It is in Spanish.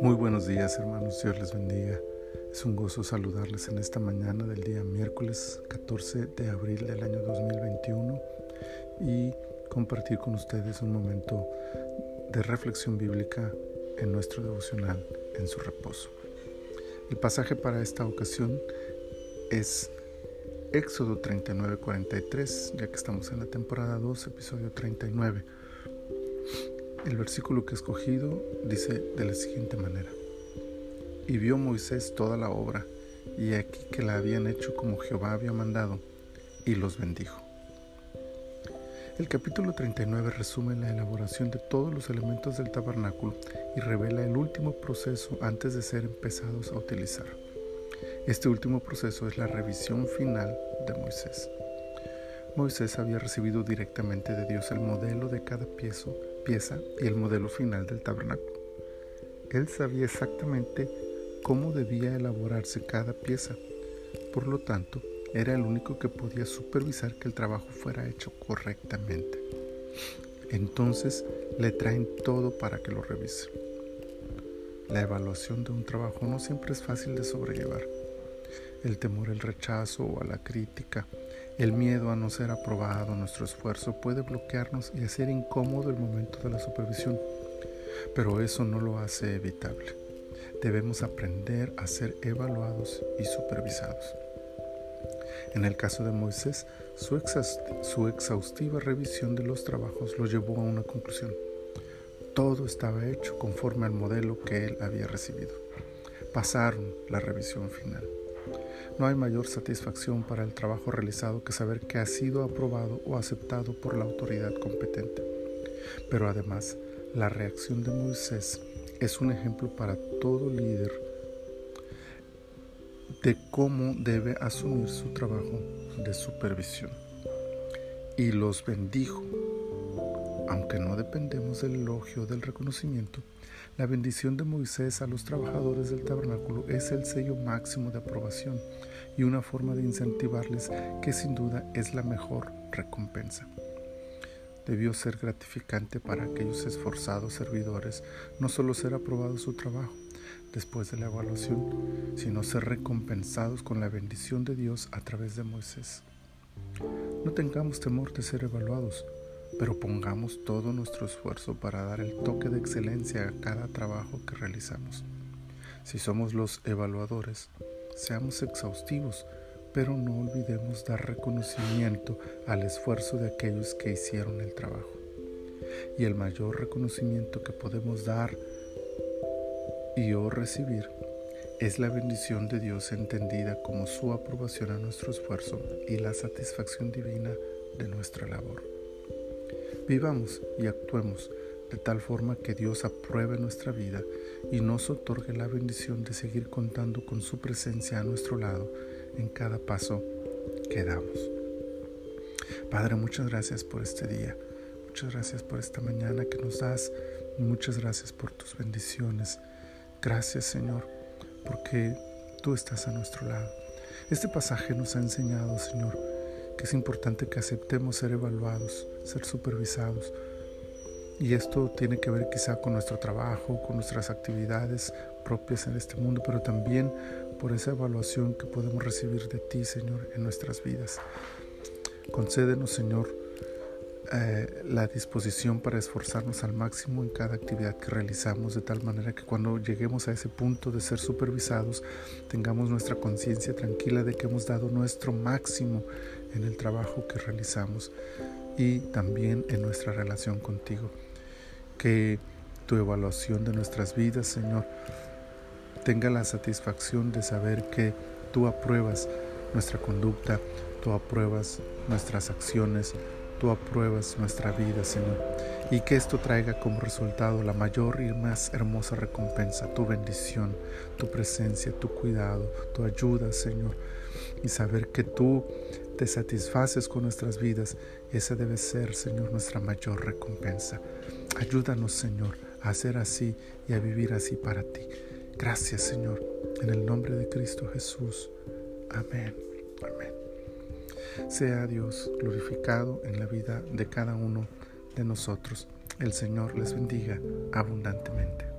Muy buenos días hermanos, Dios les bendiga. Es un gozo saludarles en esta mañana del día miércoles 14 de abril del año 2021 y compartir con ustedes un momento de reflexión bíblica en nuestro devocional en su reposo. El pasaje para esta ocasión es Éxodo 39-43, ya que estamos en la temporada 2, episodio 39. El versículo que he escogido dice de la siguiente manera. Y vio Moisés toda la obra, y aquí que la habían hecho como Jehová había mandado, y los bendijo. El capítulo 39 resume la elaboración de todos los elementos del tabernáculo y revela el último proceso antes de ser empezados a utilizar. Este último proceso es la revisión final de Moisés. Moisés había recibido directamente de Dios el modelo de cada pieza pieza y el modelo final del tabernáculo. Él sabía exactamente cómo debía elaborarse cada pieza. Por lo tanto, era el único que podía supervisar que el trabajo fuera hecho correctamente. Entonces le traen todo para que lo revise. La evaluación de un trabajo no siempre es fácil de sobrellevar. El temor al rechazo o a la crítica el miedo a no ser aprobado, nuestro esfuerzo puede bloquearnos y hacer incómodo el momento de la supervisión, pero eso no lo hace evitable. Debemos aprender a ser evaluados y supervisados. En el caso de Moisés, su, exhaustiva revisión de los trabajos lo llevó a una conclusión. Todo estaba hecho conforme al modelo que él había recibido. Pasaron la revisión final. No hay mayor satisfacción para el trabajo realizado que saber que ha sido aprobado o aceptado por la autoridad competente. Pero además, la reacción de Moisés es un ejemplo para todo líder de cómo debe asumir su trabajo de supervisión. Y los bendijo. Aunque no dependemos del elogio o del reconocimiento, la bendición de Moisés a los trabajadores del tabernáculo es el sello máximo de aprobación y una forma de incentivarles que sin duda es la mejor recompensa. Debió ser gratificante para aquellos esforzados servidores no solo ser aprobado su trabajo después de la evaluación, sino ser recompensados con la bendición de Dios a través de Moisés. No tengamos temor de ser evaluados, pero pongamos todo nuestro esfuerzo para dar el toque de excelencia a cada trabajo que realizamos. Si somos los evaluadores, seamos exhaustivos, pero no olvidemos dar reconocimiento al esfuerzo de aquellos que hicieron el trabajo. Y el mayor reconocimiento que podemos dar y o recibir es la bendición de Dios entendida como su aprobación a nuestro esfuerzo y la satisfacción divina de nuestra labor. Vivamos y actuemos de tal forma que Dios apruebe nuestra vida y nos otorgue la bendición de seguir contando con su presencia a nuestro lado en cada paso que damos. Padre, muchas gracias por este día, muchas gracias por esta mañana que nos das, muchas gracias por tus bendiciones. Gracias Señor, porque tú estás a nuestro lado. Este pasaje nos ha enseñado, Señor, es importante que aceptemos ser evaluados, ser supervisados. Y esto tiene que ver quizá con nuestro trabajo, con nuestras actividades propias en este mundo, pero también por esa evaluación que podemos recibir de ti, Señor, en nuestras vidas. Concédenos, Señor, eh, la disposición para esforzarnos al máximo en cada actividad que realizamos, de tal manera que cuando lleguemos a ese punto de ser supervisados, tengamos nuestra conciencia tranquila de que hemos dado nuestro máximo en el trabajo que realizamos y también en nuestra relación contigo. Que tu evaluación de nuestras vidas, Señor, tenga la satisfacción de saber que tú apruebas nuestra conducta, tú apruebas nuestras acciones, tú apruebas nuestra vida, Señor, y que esto traiga como resultado la mayor y más hermosa recompensa, tu bendición, tu presencia, tu cuidado, tu ayuda, Señor, y saber que tú te satisfaces con nuestras vidas, esa debe ser, Señor, nuestra mayor recompensa. Ayúdanos, Señor, a hacer así y a vivir así para ti. Gracias, Señor, en el nombre de Cristo Jesús. Amén. Amén. Sea Dios glorificado en la vida de cada uno de nosotros. El Señor les bendiga abundantemente.